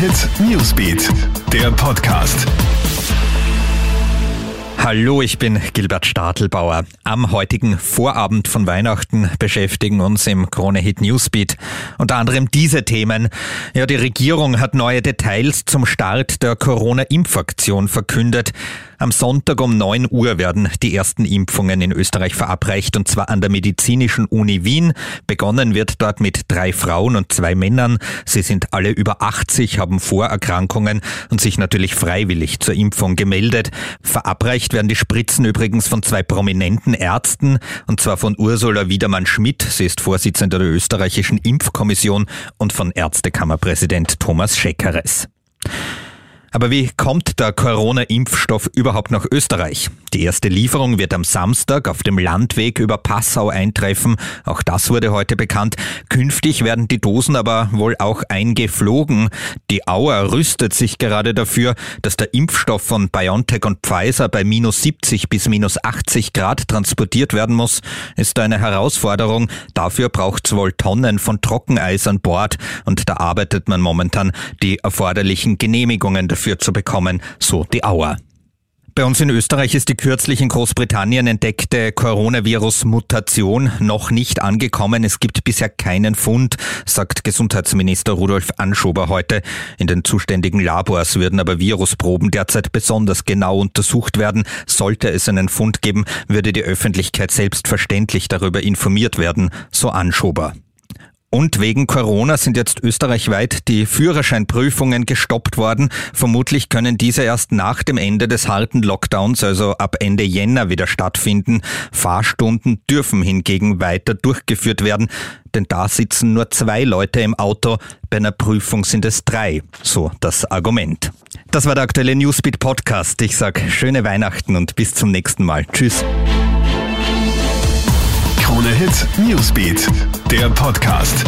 Hit Newsbeat, der Podcast. Hallo, ich bin Gilbert Stadelbauer. Am heutigen Vorabend von Weihnachten beschäftigen uns im Krone Hit Newsbeat unter anderem diese Themen. Ja, die Regierung hat neue Details zum Start der Corona-Impfaktion verkündet. Am Sonntag um 9 Uhr werden die ersten Impfungen in Österreich verabreicht und zwar an der Medizinischen Uni Wien. Begonnen wird dort mit drei Frauen und zwei Männern. Sie sind alle über 80, haben Vorerkrankungen und sich natürlich freiwillig zur Impfung gemeldet. Verabreicht werden die Spritzen übrigens von zwei prominenten Ärzten und zwar von Ursula Wiedermann-Schmidt. Sie ist Vorsitzende der österreichischen Impfkommission und von Ärztekammerpräsident Thomas Scheckeres. Aber wie kommt der Corona-Impfstoff überhaupt nach Österreich? Die erste Lieferung wird am Samstag auf dem Landweg über Passau eintreffen. Auch das wurde heute bekannt. Künftig werden die Dosen aber wohl auch eingeflogen. Die Auer rüstet sich gerade dafür, dass der Impfstoff von BioNTech und Pfizer bei minus 70 bis minus 80 Grad transportiert werden muss. Ist eine Herausforderung. Dafür braucht es wohl Tonnen von Trockeneis an Bord und da arbeitet man momentan die erforderlichen Genehmigungen dafür zu bekommen, so die Auer. Bei uns in Österreich ist die kürzlich in Großbritannien entdeckte Coronavirus-Mutation noch nicht angekommen. Es gibt bisher keinen Fund, sagt Gesundheitsminister Rudolf Anschober heute. In den zuständigen Labors würden aber Virusproben derzeit besonders genau untersucht werden. Sollte es einen Fund geben, würde die Öffentlichkeit selbstverständlich darüber informiert werden, so Anschober. Und wegen Corona sind jetzt österreichweit die Führerscheinprüfungen gestoppt worden. Vermutlich können diese erst nach dem Ende des harten Lockdowns, also ab Ende Jänner, wieder stattfinden. Fahrstunden dürfen hingegen weiter durchgeführt werden, denn da sitzen nur zwei Leute im Auto. Bei einer Prüfung sind es drei. So das Argument. Das war der aktuelle Newsbeat Podcast. Ich sag schöne Weihnachten und bis zum nächsten Mal. Tschüss. Krone Hit Newsbeat, der Podcast.